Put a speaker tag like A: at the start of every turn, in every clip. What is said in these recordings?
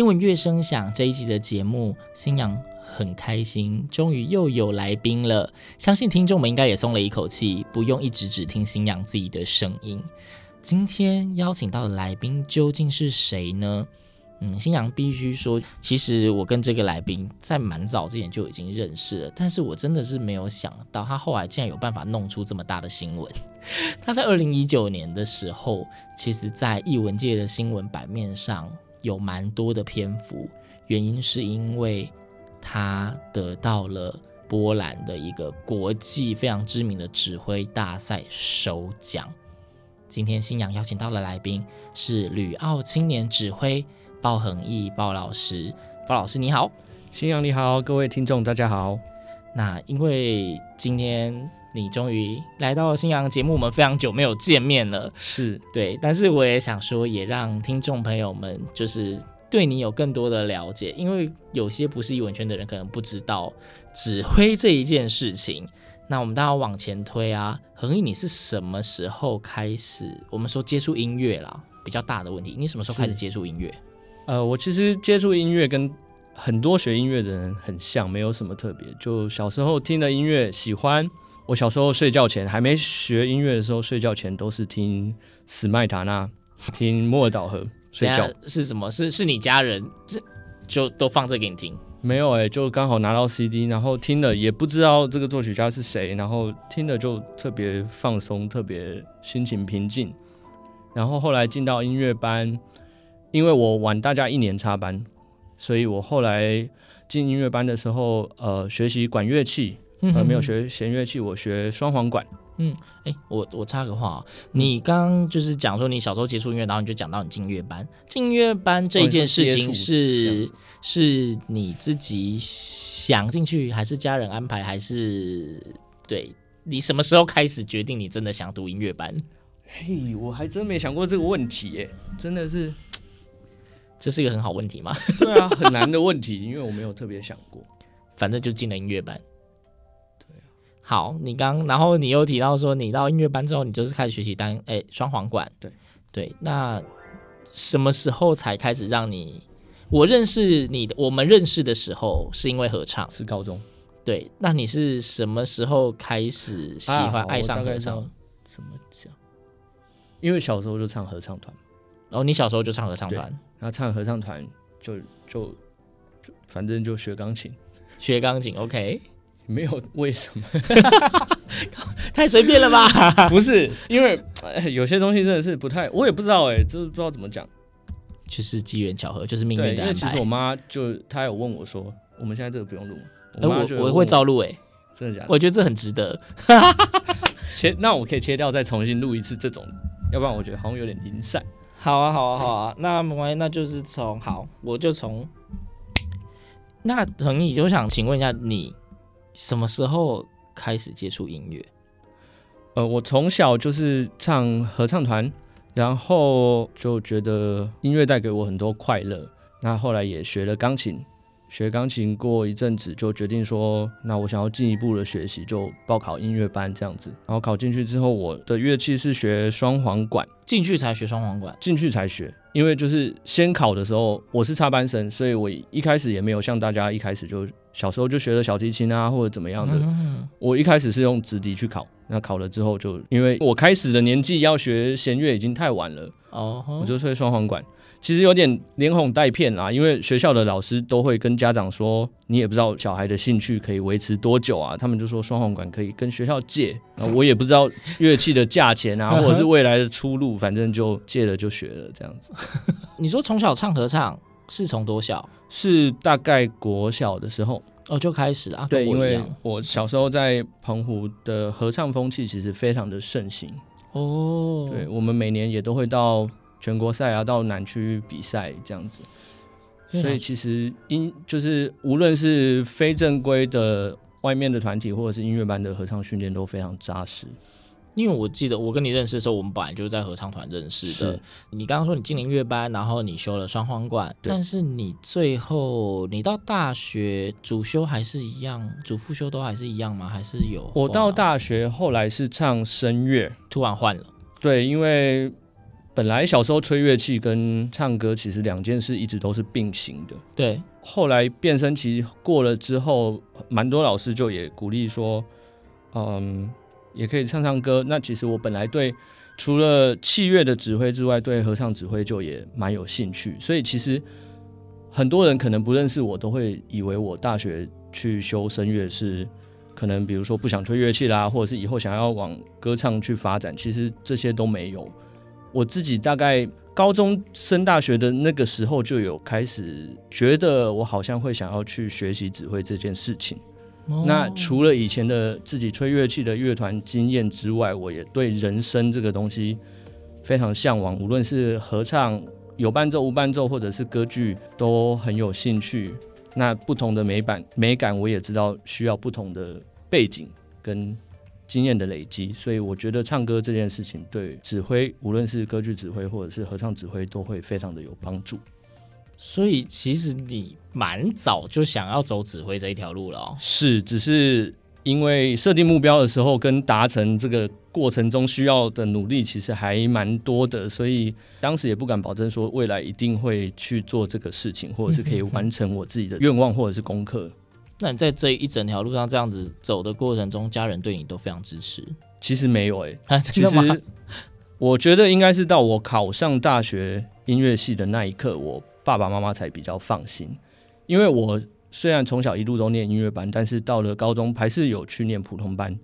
A: 听闻乐声响这一集的节目，新阳很开心，终于又有来宾了。相信听众们应该也松了一口气，不用一直只听新阳自己的声音。今天邀请到的来宾究竟是谁呢？嗯，新阳必须说，其实我跟这个来宾在蛮早之前就已经认识了，但是我真的是没有想到，他后来竟然有办法弄出这么大的新闻。他在二零一九年的时候，其实在艺文界的新闻版面上有蛮多的篇幅，原因是因为他得到了波兰的一个国际非常知名的指挥大赛首奖。今天新阳邀请到的来宾是旅澳青年指挥鲍恒毅鲍老师，鲍老师你好。
B: 新阳你好，各位听众大家好。
A: 那因为今天你终于来到新阳节目，我们非常久没有见面了，
B: 是
A: 对，但是我也想说，也让听众朋友们就是对你有更多的了解，因为有些不是艺文圈的人可能不知道指挥这一件事情。那我们大家往前推啊，恒毅，你是什么时候开始？我们说接触音乐啦，比较大的问题，你什么时候开始接触音乐？
B: 呃，我其实接触音乐跟很多学音乐的人很像，没有什么特别。就小时候听的音乐喜欢，我小时候睡觉前还没学音乐的时候，睡觉前都是听史麦塔纳，听莫尔岛河 睡觉。
A: 是什么？是是你家人就就都放这给你听？
B: 没有哎、欸，就刚好拿到 CD，然后听了也不知道这个作曲家是谁，然后听了就特别放松，特别心情平静。然后后来进到音乐班。因为我晚大家一年插班，所以我后来进音乐班的时候，呃，学习管乐器，呃，没有学弦乐器，我学双簧管。
A: 嗯，哎，我我插个话啊，你刚刚就是讲说你小时候接触音乐，然后你就讲到你进乐班，进乐班这件事情是、哦、是你自己想进去，还是家人安排，还是对你什么时候开始决定你真的想读音乐班？
B: 嘿，我还真没想过这个问题耶，真的是。
A: 这是一个很好问题吗？
B: 对啊，很难的问题，因为我没有特别想过。
A: 反正就进了音乐班。好，你刚然后你又提到说，你到音乐班之后，你就是开始学习单，哎双簧管。
B: 对
A: 对。那什么时候才开始让你？我认识你的，我们认识的时候是因为合唱，
B: 是高中。
A: 对。那你是什么时候开始喜欢、啊、爱上合唱？
B: 怎么讲？因为小时候就唱合唱团。
A: 哦，你小时候就唱合唱团，
B: 然后唱合唱团就就就反正就学钢琴，
A: 学钢琴，OK，
B: 没有为什么，
A: 太随便了吧？
B: 不是，因为有些东西真的是不太，我也不知道哎，这不知道怎么讲，
A: 就是机缘巧合，就是命运的安排。
B: 因为其实我妈就她有问我说，我们现在这个不用录，
A: 我我我会照录哎，
B: 真的假的？
A: 我觉得这很值得，
B: 切，那我可以切掉再重新录一次这种，要不然我觉得好像有点零散。
A: 好啊，好啊，好啊，那没关系，那就是从好，我就从那恒毅，我想请问一下，你什么时候开始接触音乐？
B: 呃，我从小就是唱合唱团，然后就觉得音乐带给我很多快乐，那后来也学了钢琴。学钢琴过一阵子，就决定说，那我想要进一步的学习，就报考音乐班这样子。然后考进去之后，我的乐器是学双簧管，
A: 进去才学双簧管，
B: 进去才学。因为就是先考的时候，我是插班生，所以我一开始也没有像大家一开始就小时候就学了小提琴啊或者怎么样的。嗯、我一开始是用直笛去考，那考了之后就因为我开始的年纪要学弦乐已经太晚了，哦，我就吹双簧管。其实有点连哄带骗啦，因为学校的老师都会跟家长说，你也不知道小孩的兴趣可以维持多久啊。他们就说双簧管可以跟学校借，我也不知道乐器的价钱啊，或者是未来的出路，反正就借了就学了这样子。
A: 你说从小唱合唱是从多小？
B: 是大概国小的时候
A: 哦就开始啊？
B: 对，因为我小时候在澎湖的合唱风气其实非常的盛行
A: 哦。
B: 对，我们每年也都会到。全国赛啊，到南区比赛这样子，所以其实音就是无论是非正规的外面的团体，或者是音乐班的合唱训练都非常扎实。
A: 因为我记得我跟你认识的时候，我们本来就是在合唱团认识的。你刚刚说你进了音乐班，然后你修了双簧管，但是你最后你到大学主修还是一样，主副修都还是一样吗？还是有？
B: 我到大学后来是唱声乐，
A: 突然换了。对，
B: 因为。本来小时候吹乐器跟唱歌其实两件事一直都是并行的。
A: 对，
B: 后来变声期过了之后，蛮多老师就也鼓励说，嗯，也可以唱唱歌。那其实我本来对除了器乐的指挥之外，对合唱指挥就也蛮有兴趣。所以其实很多人可能不认识我，都会以为我大学去修声乐是可能比如说不想吹乐器啦，或者是以后想要往歌唱去发展。其实这些都没有。我自己大概高中升大学的那个时候，就有开始觉得我好像会想要去学习指挥这件事情。Oh. 那除了以前的自己吹乐器的乐团经验之外，我也对人声这个东西非常向往。无论是合唱有伴奏无伴奏，或者是歌剧，都很有兴趣。那不同的美版美感，我也知道需要不同的背景跟。经验的累积，所以我觉得唱歌这件事情对指挥，无论是歌剧指挥或者是合唱指挥，都会非常的有帮助。
A: 所以其实你蛮早就想要走指挥这一条路了哦。
B: 是，只是因为设定目标的时候跟达成这个过程中需要的努力其实还蛮多的，所以当时也不敢保证说未来一定会去做这个事情，或者是可以完成我自己的愿望或者是功课。
A: 那你在这一整条路上这样子走的过程中，家人对你都非常支持？
B: 其实没有诶、欸，其实我觉得应该是到我考上大学音乐系的那一刻，我爸爸妈妈才比较放心。因为我虽然从小一路都念音乐班，但是到了高中还是有去念普通班，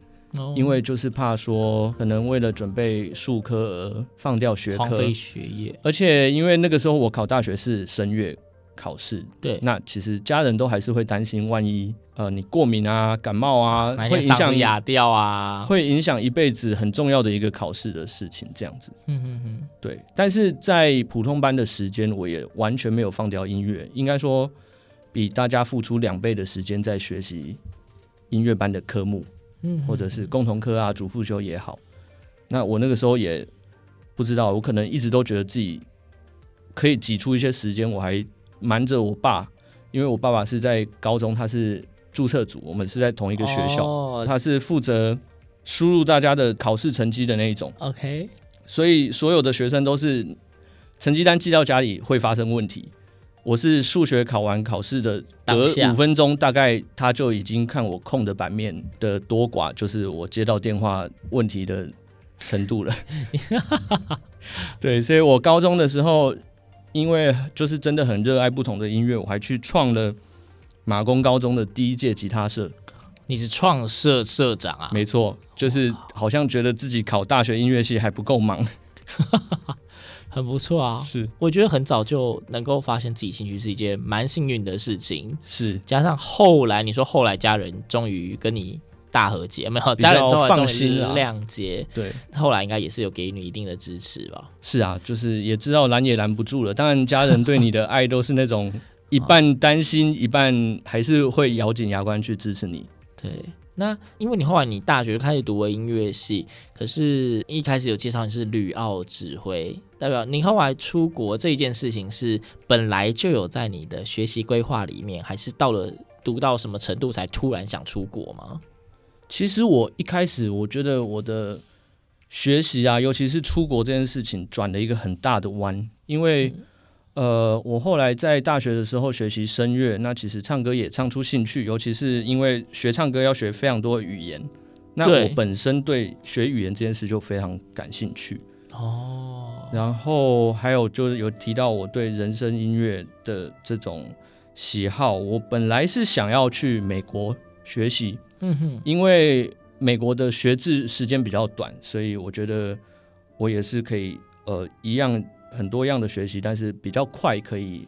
B: 因为就是怕说可能为了准备术科而放掉学科，
A: 荒废学业。
B: 而且因为那个时候我考大学是声乐。考试对，那其实家人都还是会担心，万一呃你过敏啊、感冒啊，会影响
A: 哑掉啊，
B: 会影响一辈子很重要的一个考试的事情，这样子。
A: 嗯嗯嗯，
B: 对。但是在普通班的时间，我也完全没有放掉音乐，应该说比大家付出两倍的时间在学习音乐班的科目，嗯，或者是共同科啊、主副修也好。那我那个时候也不知道，我可能一直都觉得自己可以挤出一些时间，我还。瞒着我爸，因为我爸爸是在高中，他是注册组，我们是在同一个学校，oh. 他是负责输入大家的考试成绩的那一种。
A: OK，
B: 所以所有的学生都是成绩单寄到家里会发生问题。我是数学考完考试的隔五分钟，大概他就已经看我空的版面的多寡，就是我接到电话问题的程度了。对，所以我高中的时候。因为就是真的很热爱不同的音乐，我还去创了马公高中的第一届吉他社。
A: 你是创社社长啊？
B: 没错，就是好像觉得自己考大学音乐系还不够忙，
A: 很不错啊。
B: 是，
A: 我觉得很早就能够发现自己兴趣是一件蛮幸运的事情。
B: 是，
A: 加上后来你说后来家人终于跟你。大和解没有，家人终于放心，谅解。
B: 对，
A: 后来应该也是有给你一定的支持吧？
B: 是啊，就是也知道拦也拦不住了。当然，家人对你的爱都是那种一半担心，一半还是会咬紧牙关去支持你。
A: 对，那因为你后来你大学开始读了音乐系，可是一开始有介绍你是旅澳指挥，代表你后来出国这一件事情是本来就有在你的学习规划里面，还是到了读到什么程度才突然想出国吗？
B: 其实我一开始我觉得我的学习啊，尤其是出国这件事情，转了一个很大的弯。因为、嗯、呃，我后来在大学的时候学习声乐，那其实唱歌也唱出兴趣。尤其是因为学唱歌要学非常多的语言，那我本身对学语言这件事就非常感兴趣。
A: 哦，
B: 然后还有就是有提到我对人声音乐的这种喜好，我本来是想要去美国学习，
A: 嗯哼，
B: 因为美国的学制时间比较短，所以我觉得我也是可以呃一样很多样的学习，但是比较快可以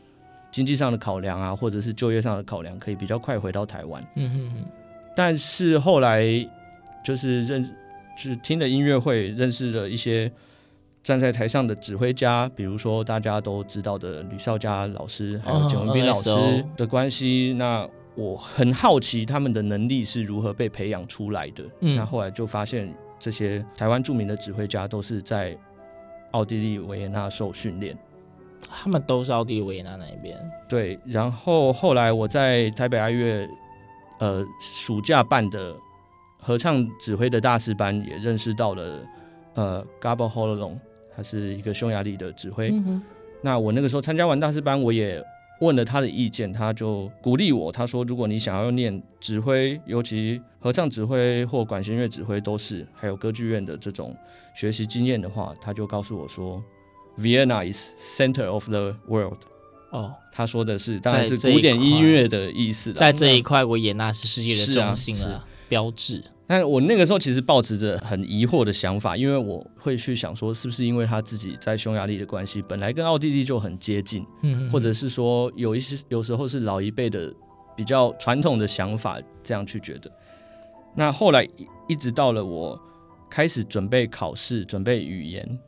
B: 经济上的考量啊，或者是就业上的考量，可以比较快回到台湾。
A: 嗯哼哼。
B: 但是后来就是认，就是听了音乐会，认识了一些。站在台上的指挥家，比如说大家都知道的吕绍佳老师，还有简文斌老师的关系，哦、那我很好奇他们的能力是如何被培养出来的。嗯、那后来就发现，这些台湾著名的指挥家都是在奥地利维也纳受训练。
A: 他们都是奥地利维也纳那一边。
B: 对，然后后来我在台北爱乐，呃，暑假办的合唱指挥的大师班，也认识到了呃，Gabor Hololong 他是一个匈牙利的指挥，嗯、那我那个时候参加完大师班，我也问了他的意见，他就鼓励我，他说：“如果你想要念指挥，尤其合唱指挥或管弦乐指挥都是，还有歌剧院的这种学习经验的话，他就告诉我说，Vienna is center of the world。”哦，他说的是当然是古典音乐的意思，
A: 在这一块，维也纳是世界的中心了，啊、标志。
B: 但我那个时候其实抱持着很疑惑的想法，因为我会去想说，是不是因为他自己在匈牙利的关系，本来跟奥地利就很接近，嗯，或者是说有一些有时候是老一辈的比较传统的想法这样去觉得。那后来一直到了我开始准备考试、准备语言。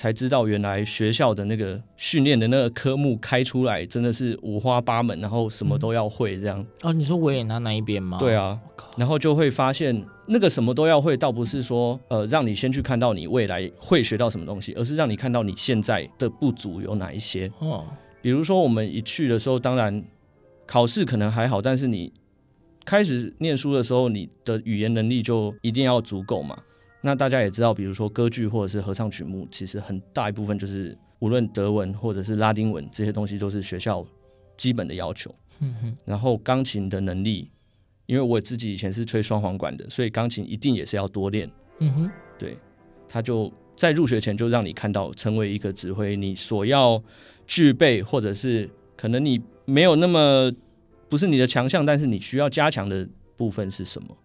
B: 才知道原来学校的那个训练的那个科目开出来真的是五花八门，然后什么都要会这样。
A: 嗯、哦，你说维也纳那一边吗？
B: 对啊，然后就会发现那个什么都要会，倒不是说呃让你先去看到你未来会学到什么东西，而是让你看到你现在的不足有哪一些。哦，比如说我们一去的时候，当然考试可能还好，但是你开始念书的时候，你的语言能力就一定要足够嘛。那大家也知道，比如说歌剧或者是合唱曲目，其实很大一部分就是无论德文或者是拉丁文这些东西都是学校基本的要求。嗯哼。然后钢琴的能力，因为我自己以前是吹双簧管的，所以钢琴一定也是要多练。嗯哼。对，他就在入学前就让你看到，成为一个指挥，你所要具备或者是可能你没有那么不是你的强项，但是你需要加强的部分是什么？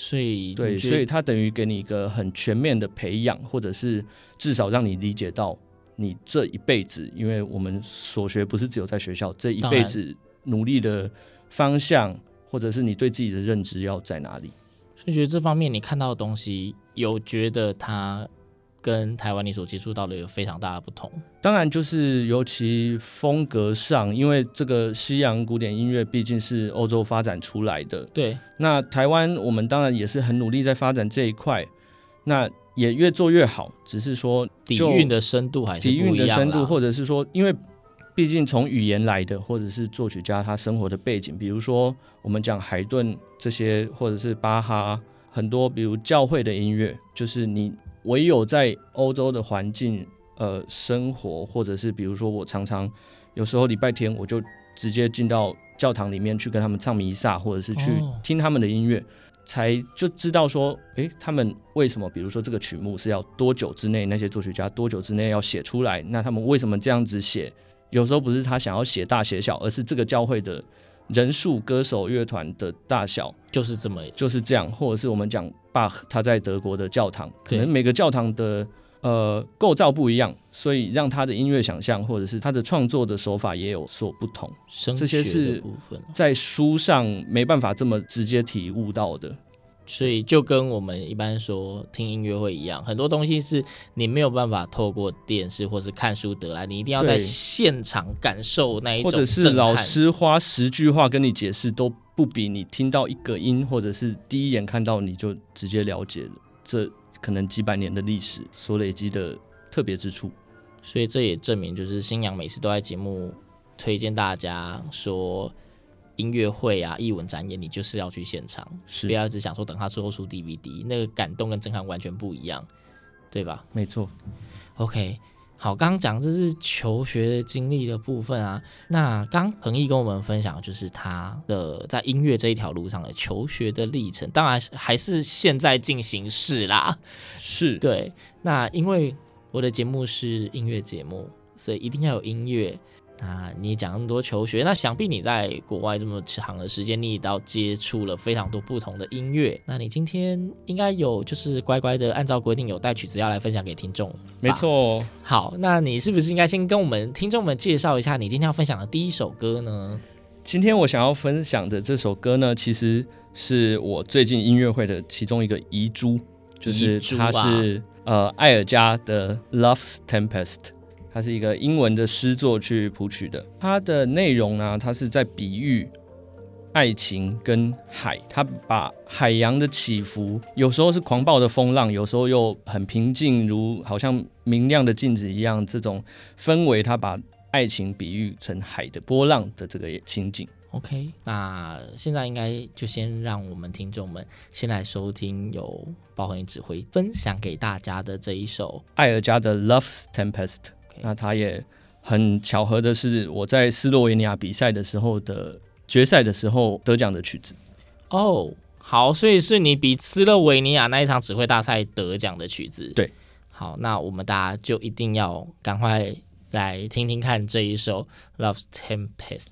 A: 所以，
B: 对，所以他等于给你一个很全面的培养，或者是至少让你理解到你这一辈子，因为我们所学不是只有在学校，这一辈子努力的方向，或者是你对自己的认知要在哪里。
A: 所以，觉得这方面你看到的东西，有觉得他。跟台湾你所接触到的有非常大的不同，
B: 当然就是尤其风格上，因为这个西洋古典音乐毕竟是欧洲发展出来的。
A: 对，
B: 那台湾我们当然也是很努力在发展这一块，那也越做越好。只是说
A: 底蕴的深度还是
B: 底蕴的深度，或者是说，因为毕竟从语言来的，或者是作曲家他生活的背景，比如说我们讲海顿这些，或者是巴哈，很多比如教会的音乐，就是你。唯有在欧洲的环境，呃，生活，或者是比如说，我常常有时候礼拜天我就直接进到教堂里面去跟他们唱弥撒，或者是去听他们的音乐，才就知道说，诶，他们为什么，比如说这个曲目是要多久之内，那些作曲家多久之内要写出来？那他们为什么这样子写？有时候不是他想要写大写小，而是这个教会的。人数、歌手、乐团的大小
A: 就是这么，
B: 就是这样，或者是我们讲巴赫他在德国的教堂，可能每个教堂的呃构造不一样，所以让他的音乐想象或者是他的创作的手法也有所不同。这些是在书上没办法这么直接体悟到的。
A: 所以就跟我们一般说听音乐会一样，很多东西是你没有办法透过电视或是看书得来，你一定要在现场感受那一种。
B: 或者是老师花十句话跟你解释，都不比你听到一个音，或者是第一眼看到你就直接了解了，这可能几百年的历史所累积的特别之处。
A: 所以这也证明，就是新娘每次都在节目推荐大家说。音乐会啊，艺文展演，你就是要去现场，是不要只想说等他最后出 DVD，那个感动跟震撼完全不一样，对吧？
B: 没错。
A: OK，好，刚刚讲这是求学的经历的部分啊。那刚恒毅跟我们分享，就是他的在音乐这一条路上的求学的历程，当然还是现在进行式啦。
B: 是，
A: 对。那因为我的节目是音乐节目，所以一定要有音乐。那你讲那么多求学，那想必你在国外这么长的时间，你也到接触了非常多不同的音乐。那你今天应该有就是乖乖的按照规定有带曲子要来分享给听众。
B: 没错。
A: 好，那你是不是应该先跟我们听众们介绍一下你今天要分享的第一首歌呢？
B: 今天我想要分享的这首歌呢，其实是我最近音乐会的其中一个遗珠，就是它是、呃艾尔加的《Love's Tempest》。它是一个英文的诗作去谱曲的，它的内容呢，它是在比喻爱情跟海，它把海洋的起伏，有时候是狂暴的风浪，有时候又很平静，如好像明亮的镜子一样，这种氛围，它把爱情比喻成海的波浪的这个情景。
A: OK，那现在应该就先让我们听众们先来收听由包恒毅指挥分享给大家的这一首
B: 艾尔加的《Love's Tempest》。那他也很巧合的是，我在斯洛维尼亚比赛的时候的决赛的时候得奖的曲子。
A: 哦，好，所以是你比斯洛维尼亚那一场指挥大赛得奖的曲子。
B: 对，
A: 好，那我们大家就一定要赶快来听听看这一首《Love's Tempest》。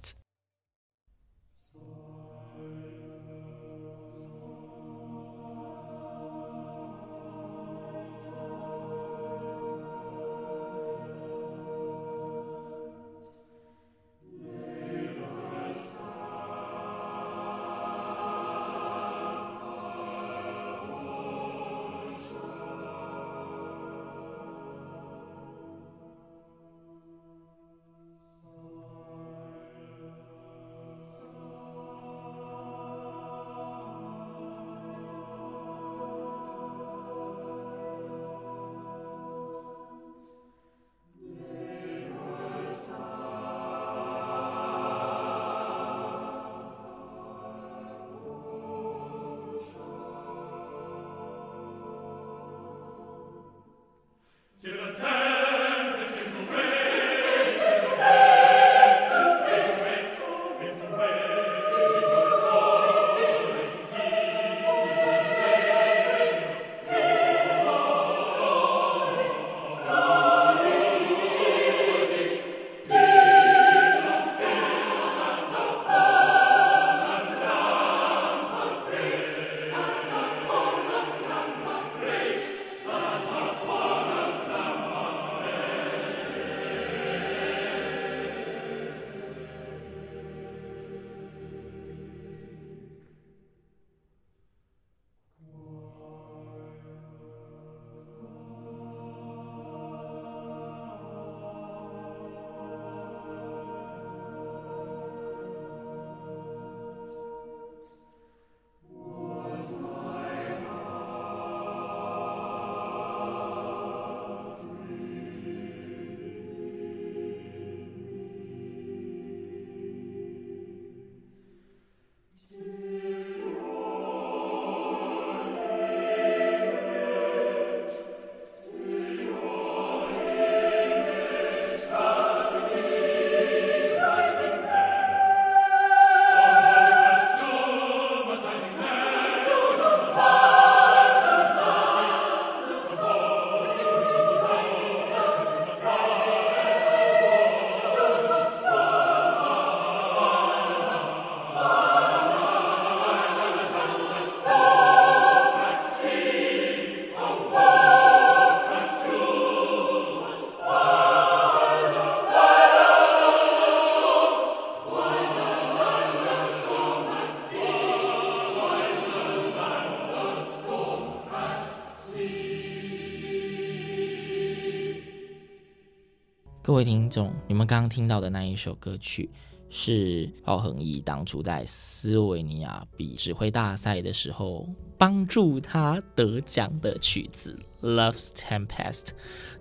A: 位听众，你们刚刚听到的那一首歌曲是鲍恒毅当初在斯维尼亚比指挥大赛的时候帮助他得奖的曲子《Love's Tempest》。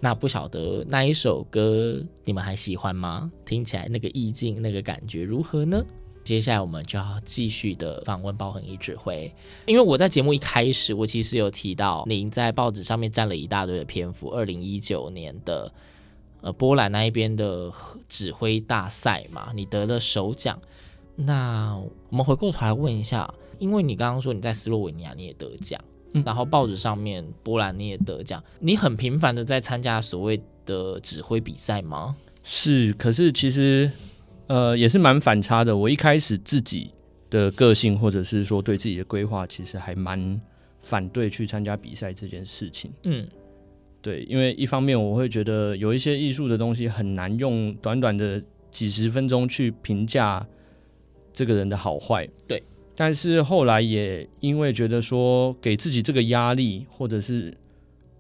A: 那不晓得那一首歌你们还喜欢吗？听起来那个意境、那个感觉如何呢？接下来我们就要继续的访问包恒毅指挥，因为我在节目一开始我其实有提到您在报纸上面占了一大堆的篇幅，二零一九年的。呃，波兰那一边的指挥大赛嘛，你得了首奖。那我们回过头来问一下，因为你刚刚说你在斯洛文尼亚你也得奖，嗯、然后报纸上面波兰你也得奖，你很频繁的在参加所谓的指挥比赛吗？
B: 是，可是其实呃也是蛮反差的。我一开始自己的个性或者是说对自己的规划，其实还蛮反对去参加比赛这件事情。
A: 嗯。
B: 对，因为一方面我会觉得有一些艺术的东西很难用短短的几十分钟去评价这个人的好坏。
A: 对，
B: 但是后来也因为觉得说给自己这个压力，或者是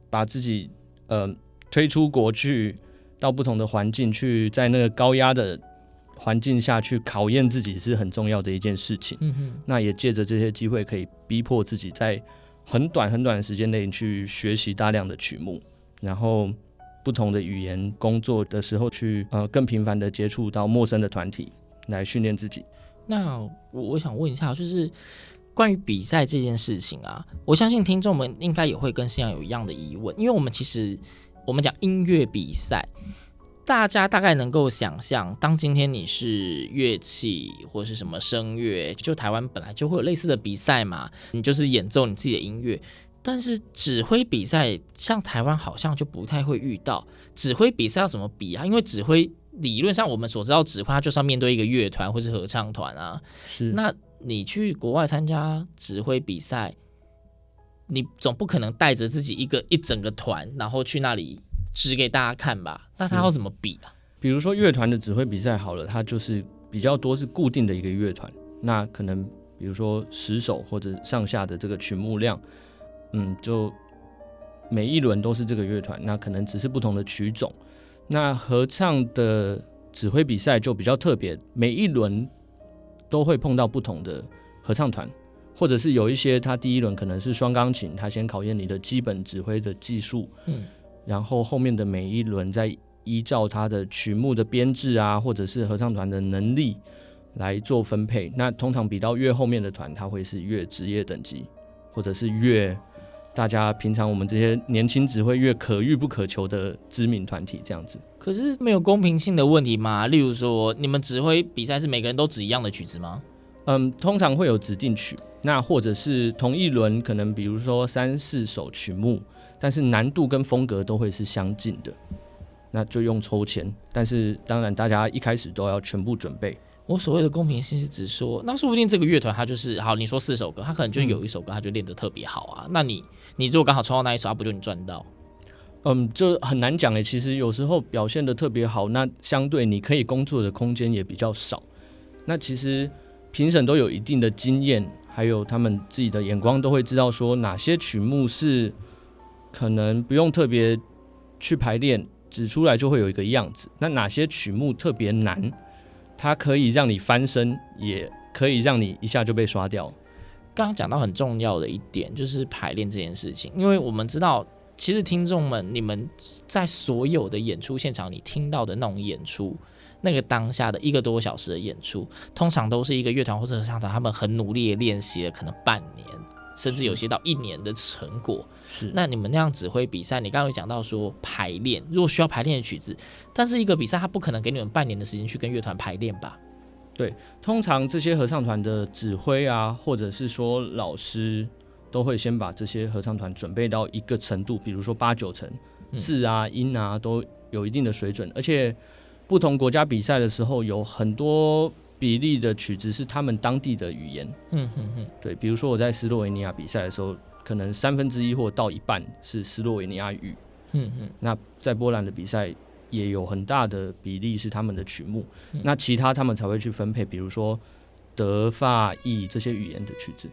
B: 把自己呃推出国去到不同的环境去，在那个高压的环境下去考验自己是很重要的一件事情。
A: 嗯哼，
B: 那也借着这些机会，可以逼迫自己在很短很短的时间内去学习大量的曲目。然后，不同的语言工作的时候去，呃更频繁的接触到陌生的团体，来训练自己。
A: 那我我想问一下，就是关于比赛这件事情啊，我相信听众们应该也会跟新阳有一样的疑问，因为我们其实我们讲音乐比赛，大家大概能够想象，当今天你是乐器或是什么声乐，就台湾本来就会有类似的比赛嘛，你就是演奏你自己的音乐。但是指挥比赛，像台湾好像就不太会遇到。指挥比赛要怎么比啊？因为指挥理论上我们所知道，指挥它就是要面对一个乐团或是合唱团啊。
B: 是。
A: 那你去国外参加指挥比赛，你总不可能带着自己一个一整个团，然后去那里指给大家看吧？那他要怎么比啊？
B: 比如说乐团的指挥比赛好了，它就是比较多是固定的一个乐团，那可能比如说十首或者上下的这个曲目量。嗯，就每一轮都是这个乐团，那可能只是不同的曲种。那合唱的指挥比赛就比较特别，每一轮都会碰到不同的合唱团，或者是有一些，他第一轮可能是双钢琴，他先考验你的基本指挥的技术，
A: 嗯，
B: 然后后面的每一轮再依照他的曲目的编制啊，或者是合唱团的能力来做分配。那通常比到越后面的团，他会是越职业等级，或者是越。大家平常我们这些年轻指挥越可遇不可求的知名团体这样子，
A: 可是没有公平性的问题吗？例如说，你们指挥比赛是每个人都指一样的曲子吗？
B: 嗯，通常会有指定曲，那或者是同一轮可能比如说三四首曲目，但是难度跟风格都会是相近的，那就用抽签。但是当然，大家一开始都要全部准备。
A: 我所谓的公平性是指说，那说不定这个乐团他就是好，你说四首歌，他可能就有一首歌他就练得特别好啊。嗯、那你你如果刚好抽到那一首，他不就你赚到？
B: 嗯，就很难讲诶。其实有时候表现的特别好，那相对你可以工作的空间也比较少。那其实评审都有一定的经验，还有他们自己的眼光，都会知道说哪些曲目是可能不用特别去排练，指出来就会有一个样子。那哪些曲目特别难？它可以让你翻身，也可以让你一下就被刷掉。
A: 刚刚讲到很重要的一点，就是排练这件事情，因为我们知道，其实听众们，你们在所有的演出现场，你听到的那种演出，那个当下的一个多小时的演出，通常都是一个乐团或者合唱团，他们很努力的练习了，可能半年，甚至有些到一年的成果。
B: 是，
A: 那你们那样指挥比赛，你刚刚有讲到说排练，如果需要排练的曲子，但是一个比赛他不可能给你们半年的时间去跟乐团排练吧？
B: 对，通常这些合唱团的指挥啊，或者是说老师，都会先把这些合唱团准备到一个程度，比如说八九成，字啊、音啊都有一定的水准，而且不同国家比赛的时候，有很多比例的曲子是他们当地的语言。
A: 嗯哼哼，
B: 对，比如说我在斯洛维尼亚比赛的时候。可能三分之一或到一半是斯洛维尼亚语，
A: 嗯嗯，
B: 那在波兰的比赛也有很大的比例是他们的曲目，那其他他们才会去分配，比如说德法意这些语言的曲子，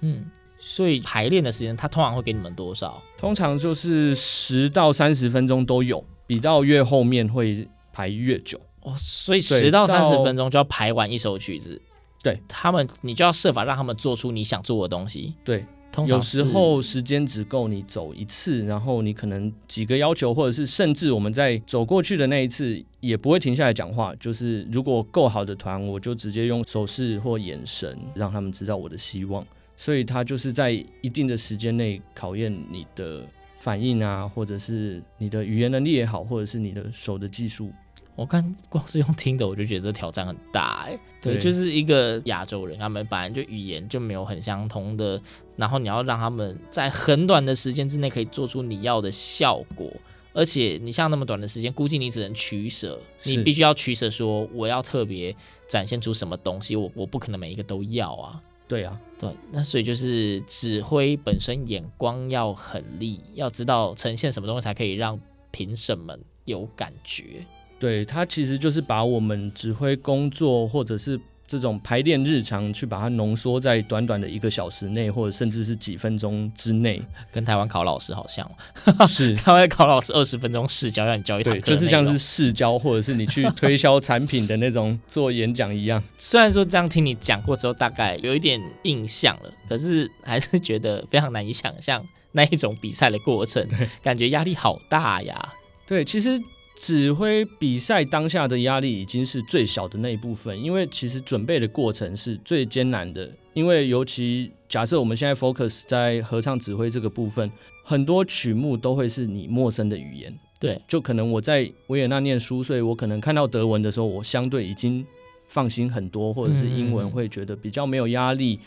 A: 嗯，所以排练的时间他通常会给你们多少？
B: 通常就是十到三十分钟都有，比到越后面会排越久。
A: 哦，所以十到三十分钟就要排完一首曲子，
B: 对。
A: 他们，你就要设法让他们做出你想做的东西，
B: 对。有时候时间只够你走一次，然后你可能几个要求，或者是甚至我们在走过去的那一次也不会停下来讲话。就是如果够好的团，我就直接用手势或眼神让他们知道我的希望。所以他就是在一定的时间内考验你的反应啊，或者是你的语言能力也好，或者是你的手的技术。
A: 我看光是用听的，我就觉得这挑战很大哎。对，
B: 对
A: 就是一个亚洲人，他们本来就语言就没有很相通的，然后你要让他们在很短的时间之内可以做出你要的效果，而且你像那么短的时间，估计你只能取舍，你必须要取舍，说我要特别展现出什么东西，我我不可能每一个都要啊。
B: 对啊，
A: 对，那所以就是指挥本身眼光要很利，要知道呈现什么东西才可以让评审们有感觉。
B: 对，它其实就是把我们指挥工作或者是这种排练日常，去把它浓缩在短短的一个小时内，或者甚至是几分钟之内。
A: 跟台湾考老师好像，
B: 是
A: 台湾考老师二十分钟试教，让你教一堂课，
B: 就是像是试教，或者是你去推销产品的那种做演讲一样。
A: 虽然说这样听你讲过之后，大概有一点印象了，可是还是觉得非常难以想象那一种比赛的过程，感觉压力好大呀。
B: 对，其实。指挥比赛当下的压力已经是最小的那一部分，因为其实准备的过程是最艰难的。因为尤其假设我们现在 focus 在合唱指挥这个部分，很多曲目都会是你陌生的语言。
A: 对，
B: 就可能我在维也纳念书，所以我可能看到德文的时候，我相对已经放心很多，或者是英文会觉得比较没有压力。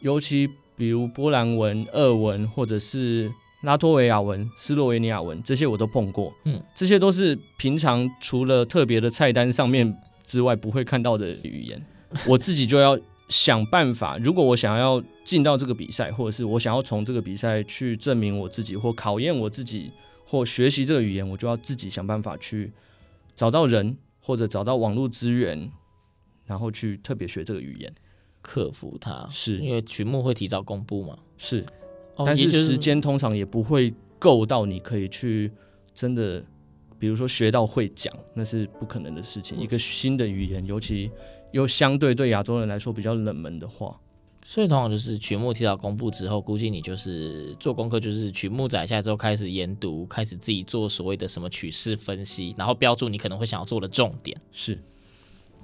B: 尤其比如波兰文、俄文，或者是。拉脱维亚文、斯洛维尼亚文这些我都碰过，嗯，这些都是平常除了特别的菜单上面之外不会看到的语言。我自己就要想办法，如果我想要进到这个比赛，或者是我想要从这个比赛去证明我自己，或考验我自己，或学习这个语言，我就要自己想办法去找到人，或者找到网络资源，然后去特别学这个语言，
A: 克服它。
B: 是
A: 因为曲目会提早公布嘛？
B: 是。但是时间通常也不会够到你可以去真的，比如说学到会讲，那是不可能的事情。一个新的语言，尤其又相对对亚洲人来说比较冷门的话，
A: 所以通常就是曲目提早公布之后，估计你就是做功课，就是曲目载下来之后开始研读，开始自己做所谓的什么曲式分析，然后标注你可能会想要做的重点。
B: 是。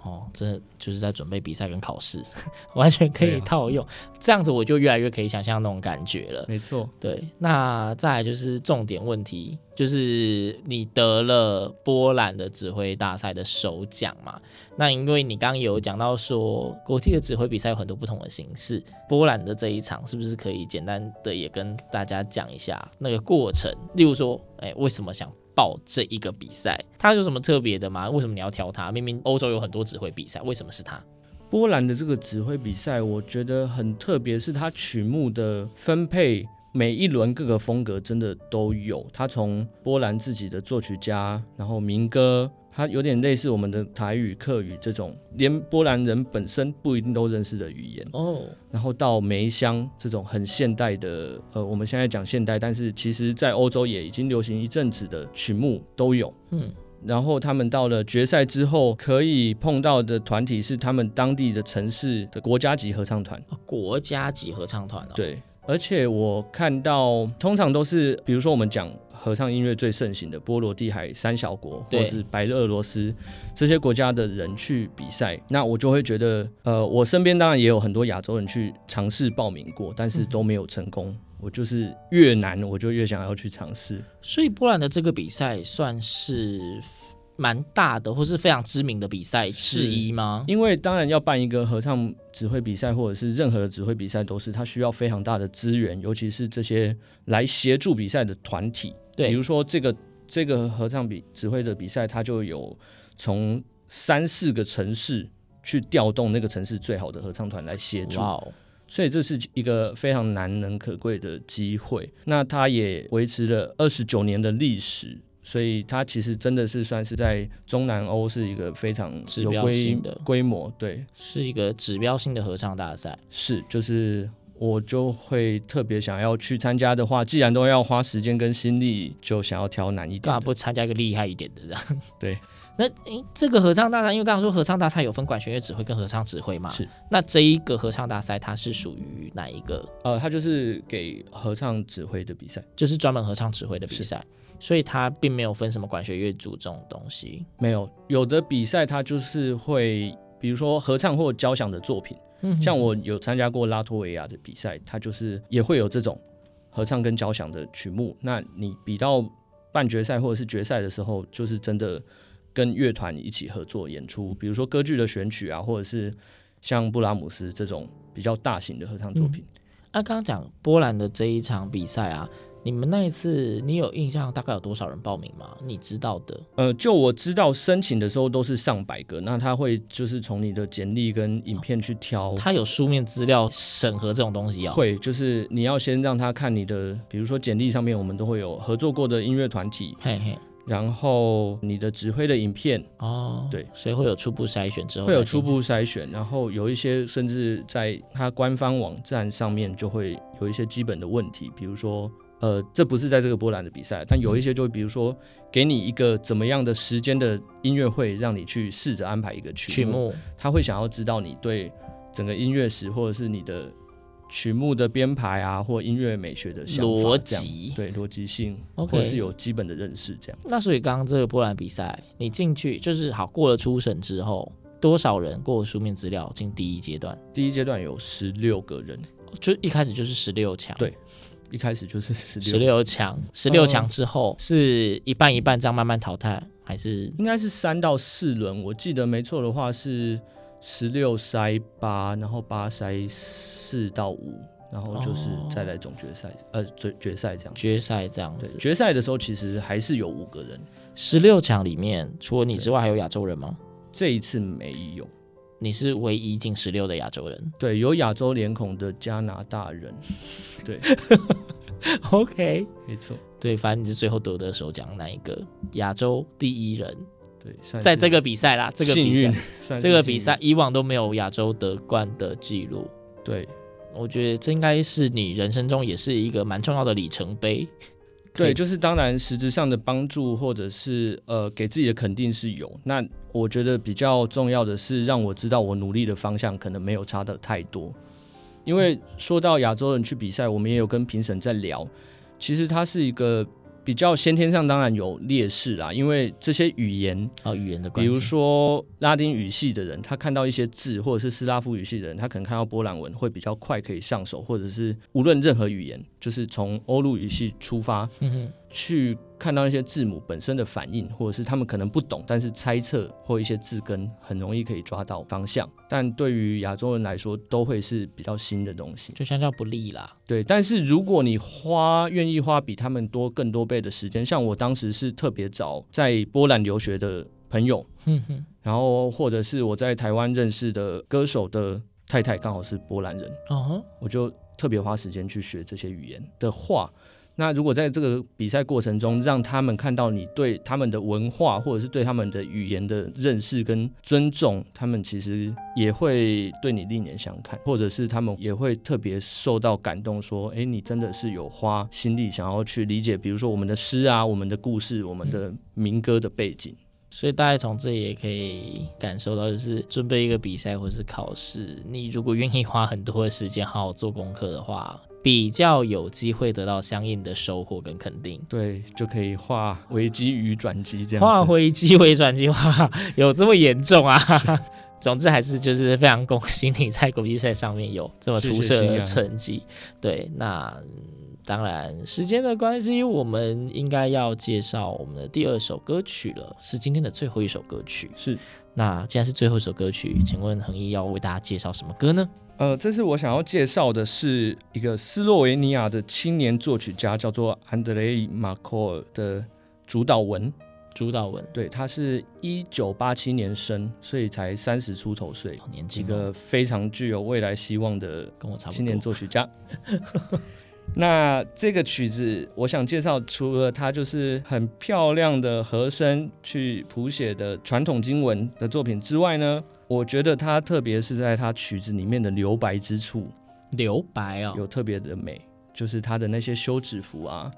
A: 哦，这就是在准备比赛跟考试，完全可以套用。这样子我就越来越可以想象那种感觉了。
B: 没错，
A: 对。那再来就是重点问题，就是你得了波兰的指挥大赛的首奖嘛？那因为你刚刚有讲到说，国际的指挥比赛有很多不同的形式，波兰的这一场是不是可以简单的也跟大家讲一下那个过程？例如说，哎，为什么想？报这一个比赛，它有什么特别的吗？为什么你要挑它？明明欧洲有很多指挥比赛，为什么是它？
B: 波兰的这个指挥比赛，我觉得很特别，是它曲目的分配，每一轮各个风格真的都有。它从波兰自己的作曲家，然后民歌。它有点类似我们的台语、客语这种，连波兰人本身不一定都认识的语言哦。Oh. 然后到梅香这种很现代的，呃，我们现在讲现代，但是其实在欧洲也已经流行一阵子的曲目都有。嗯，然后他们到了决赛之后，可以碰到的团体是他们当地的城市的国家级合唱团。
A: 国家级合唱团哦。
B: 对，而且我看到通常都是，比如说我们讲。合唱音乐最盛行的波罗的海三小国，或者是白俄罗斯这些国家的人去比赛，那我就会觉得，呃，我身边当然也有很多亚洲人去尝试报名过，但是都没有成功。嗯、我就是越难，我就越想要去尝试。
A: 所以波兰的这个比赛算是蛮大的，或是非常知名的比赛之一吗？
B: 因为当然要办一个合唱指挥比赛，或者是任何的指挥比赛，都是它需要非常大的资源，尤其是这些来协助比赛的团体。对，比如说这个这个合唱比指挥的比赛，它就有从三四个城市去调动那个城市最好的合唱团来协助，所以这是一个非常难能可贵的机会。那它也维持了二十九年的历史，所以它其实真的是算是在中南欧是一个非常有规规模，对，
A: 是一个指标性的合唱大赛，
B: 是就是。我就会特别想要去参加的话，既然都要花时间跟心力，就想要挑难一点。
A: 干嘛不参加一个厉害一点的这样？
B: 对。
A: 那诶，这个合唱大赛，因为刚刚说合唱大赛有分管弦乐指挥跟合唱指挥嘛？
B: 是。
A: 那这一个合唱大赛，它是属于哪一个？
B: 呃，它就是给合唱指挥的比赛，
A: 就是专门合唱指挥的比赛，所以它并没有分什么管弦乐组这种东西。
B: 没有，有的比赛它就是会，比如说合唱或交响的作品。嗯像我有参加过拉脱维亚的比赛，它就是也会有这种合唱跟交响的曲目。那你比到半决赛或者是决赛的时候，就是真的跟乐团一起合作演出，比如说歌剧的选曲啊，或者是像布拉姆斯这种比较大型的合唱作品。
A: 那刚刚讲波兰的这一场比赛啊。你们那一次，你有印象大概有多少人报名吗？你知道的？
B: 呃，就我知道，申请的时候都是上百个，那他会就是从你的简历跟影片去挑。
A: 他有书面资料审核这种东西啊？
B: 会，就是你要先让他看你的，比如说简历上面我们都会有合作过的音乐团体，
A: 嘿嘿，
B: 然后你的指挥的影片
A: 哦，
B: 对，
A: 所以会有初步筛选之后，
B: 会有初步筛选，然后有一些甚至在他官方网站上面就会有一些基本的问题，比如说。呃，这不是在这个波兰的比赛，但有一些就比如说，给你一个怎么样的时间的音乐会，让你去试着安排一个曲目，他会想要知道你对整个音乐史或者是你的曲目的编排啊，或音乐美学的
A: 逻辑，
B: 对逻辑性
A: ，Okay.
B: 或者是有基本的认识这样。
A: 那所以刚刚这个波兰比赛，你进去就是好过了初审之后，多少人过书面资料进第一阶段？
B: 第一阶段有十六个人，
A: 就一开始就是十六强，
B: 对。一开始就是十六
A: 十六强，十六强之后是一半一半这样慢慢淘汰，还是
B: 应该是三到四轮？我记得没错的话是十六筛八，然后八筛四到五，然后就是再来总决赛，哦、呃，决决赛这样。
A: 决赛这样子，
B: 决赛的时候其实还是有五个人。
A: 十六强里面除了你之外，还有亚洲人吗？
B: 这一次没有。
A: 你是唯一进十六的亚洲人，
B: 对，有亚洲脸孔的加拿大人，对
A: ，OK，
B: 没错，
A: 对，反正你是最后得的首奖那一个亚洲第一人，
B: 对，
A: 在这个比赛啦，这个比赛，这个比赛以往都没有亚洲得冠的记录，
B: 对，
A: 我觉得这应该是你人生中也是一个蛮重要的里程碑。
B: 对，就是当然，实质上的帮助或者是呃给自己的肯定是有。那我觉得比较重要的是让我知道我努力的方向可能没有差的太多。因为说到亚洲人去比赛，我们也有跟评审在聊，其实他是一个。比较先天上当然有劣势啦，因为这些语言
A: 啊，语言的关系，
B: 比如说拉丁语系的人，他看到一些字，或者是斯拉夫语系的人，他可能看到波兰文会比较快可以上手，或者是无论任何语言，就是从欧陆语系出发，嗯去看到一些字母本身的反应，或者是他们可能不懂，但是猜测或一些字根很容易可以抓到方向。但对于亚洲人来说，都会是比较新的东西，
A: 就相较不利啦。
B: 对，但是如果你花愿意花比他们多更多倍的时间，像我当时是特别找在波兰留学的朋友，嗯，然后或者是我在台湾认识的歌手的太太刚好是波兰人，哦，我就特别花时间去学这些语言的话。那如果在这个比赛过程中，让他们看到你对他们的文化或者是对他们的语言的认识跟尊重，他们其实也会对你另眼相看，或者是他们也会特别受到感动，说：“哎，你真的是有花心力想要去理解，比如说我们的诗啊，我们的故事，我们的民歌的背景。”
A: 所以大家从这里也可以感受到，就是准备一个比赛或者是考试，你如果愿意花很多的时间好好做功课的话。比较有机会得到相应的收获跟肯定，
B: 对，就可以化危机与转机，这样
A: 化危机为转机，哇，有这么严重啊？总之还是就是非常恭喜你在国际赛上面有这么出色的成绩。对，那当然时间的关系，我们应该要介绍我们的第二首歌曲了，是今天的最后一首歌曲。
B: 是，
A: 那既然是最后一首歌曲，请问恒毅要为大家介绍什么歌呢？
B: 呃，这次我想要介绍的是一个斯洛维尼亚的青年作曲家，叫做安德雷·马科尔的主导文。
A: 主导文，
B: 对，他是一九八七年生，所以才三十出头岁，
A: 年轻，
B: 一个非常具有未来希望的
A: 跟我差不多
B: 青年作曲家。那这个曲子，我想介绍，除了它就是很漂亮的和声去谱写的传统经文的作品之外呢，我觉得它特别是在它曲子里面的留白之处，
A: 留白啊、哦，
B: 有特别的美，就是它的那些休止符啊，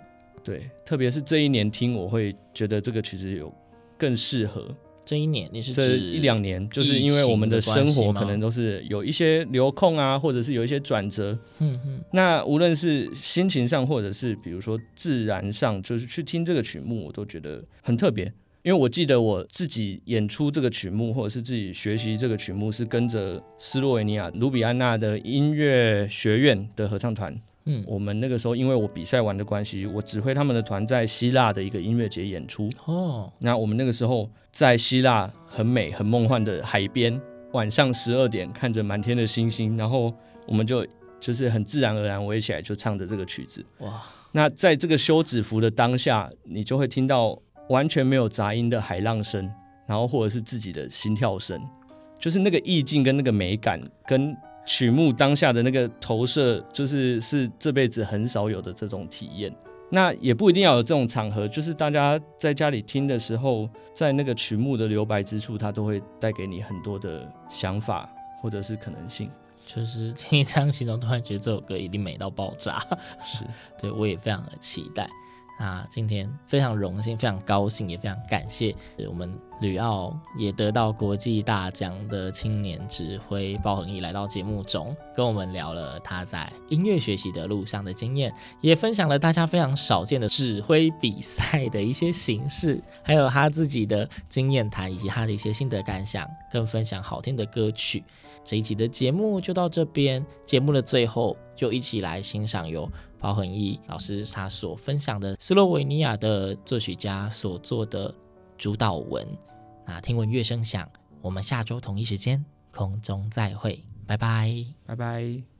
B: 对，特别是这一年听，我会觉得这个曲子有更适合。
A: 这一年你是
B: 这一两年，就是因为我们的生活可能都是有一些流空啊，或者是有一些转折。嗯嗯。那无论是心情上，或者是比如说自然上，就是去听这个曲目，我都觉得很特别。因为我记得我自己演出这个曲目，或者是自己学习这个曲目，是跟着斯洛维尼亚卢比安纳的音乐学院的合唱团
A: 嗯，
B: 我们那个时候因为我比赛完的关系，我指挥他们的团在希腊的一个音乐节演出。
A: 哦，
B: 那我们那个时候在希腊很美、很梦幻的海边，晚上十二点看着满天的星星，然后我们就就是很自然而然围起来就唱着这个曲子。
A: 哇！
B: 那在这个休止符的当下，你就会听到完全没有杂音的海浪声，然后或者是自己的心跳声，就是那个意境跟那个美感跟曲目当下的那个投射，就是是这辈子很少有的这种体验。那也不一定要有这种场合，就是大家在家里听的时候，在那个曲目的留白之处，它都会带给你很多的想法或者是可能性。
A: 就是听这样形容，突然觉得这首歌一定美到爆炸。
B: 是，
A: 对我也非常的期待。那今天非常荣幸，非常高兴，也非常感谢我们吕奥也得到国际大奖的青年指挥包恒毅来到节目中，跟我们聊了他在音乐学习的路上的经验，也分享了大家非常少见的指挥比赛的一些形式，还有他自己的经验谈，以及他的一些心得感想，跟分享好听的歌曲。这一集的节目就到这边，节目的最后就一起来欣赏由包恒毅老师他所分享的斯洛维尼亚的作曲家所做的主导文。那听闻乐声响，我们下周同一时间空中再会，拜拜，
B: 拜拜。